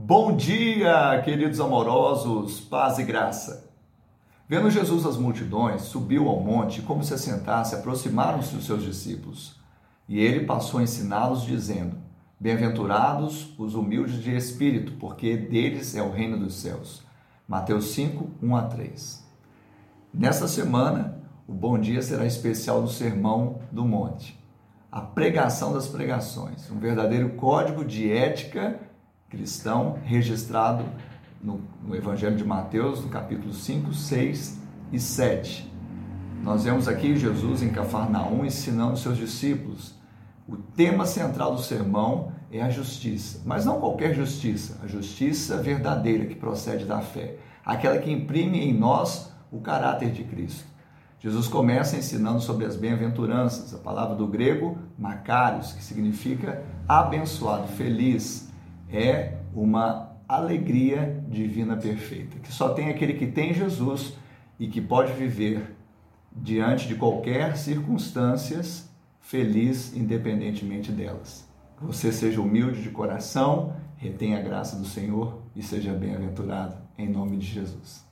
Bom dia, queridos amorosos, paz e graça. Vendo Jesus as multidões, subiu ao monte como se assentasse, aproximaram-se os seus discípulos. E ele passou a ensiná-los, dizendo: Bem-aventurados os humildes de espírito, porque deles é o reino dos céus. Mateus 5, 1 a 3. Nesta semana, o bom dia será especial do Sermão do Monte. A pregação das pregações, um verdadeiro código de ética cristão registrado no, no, Evangelho de Mateus, no capítulo 5, 6 e 7. Nós vemos aqui Jesus em Cafarnaum ensinando seus discípulos. O tema central do sermão é a justiça, mas não qualquer justiça, a justiça verdadeira que procede da fé, aquela que imprime em nós o caráter de Cristo. Jesus começa ensinando sobre as bem-aventuranças, a palavra do grego macarios, que significa abençoado, feliz, é uma alegria divina perfeita, que só tem aquele que tem Jesus e que pode viver diante de qualquer circunstâncias feliz independentemente delas. Você seja humilde de coração, retenha a graça do Senhor e seja bem-aventurado em nome de Jesus.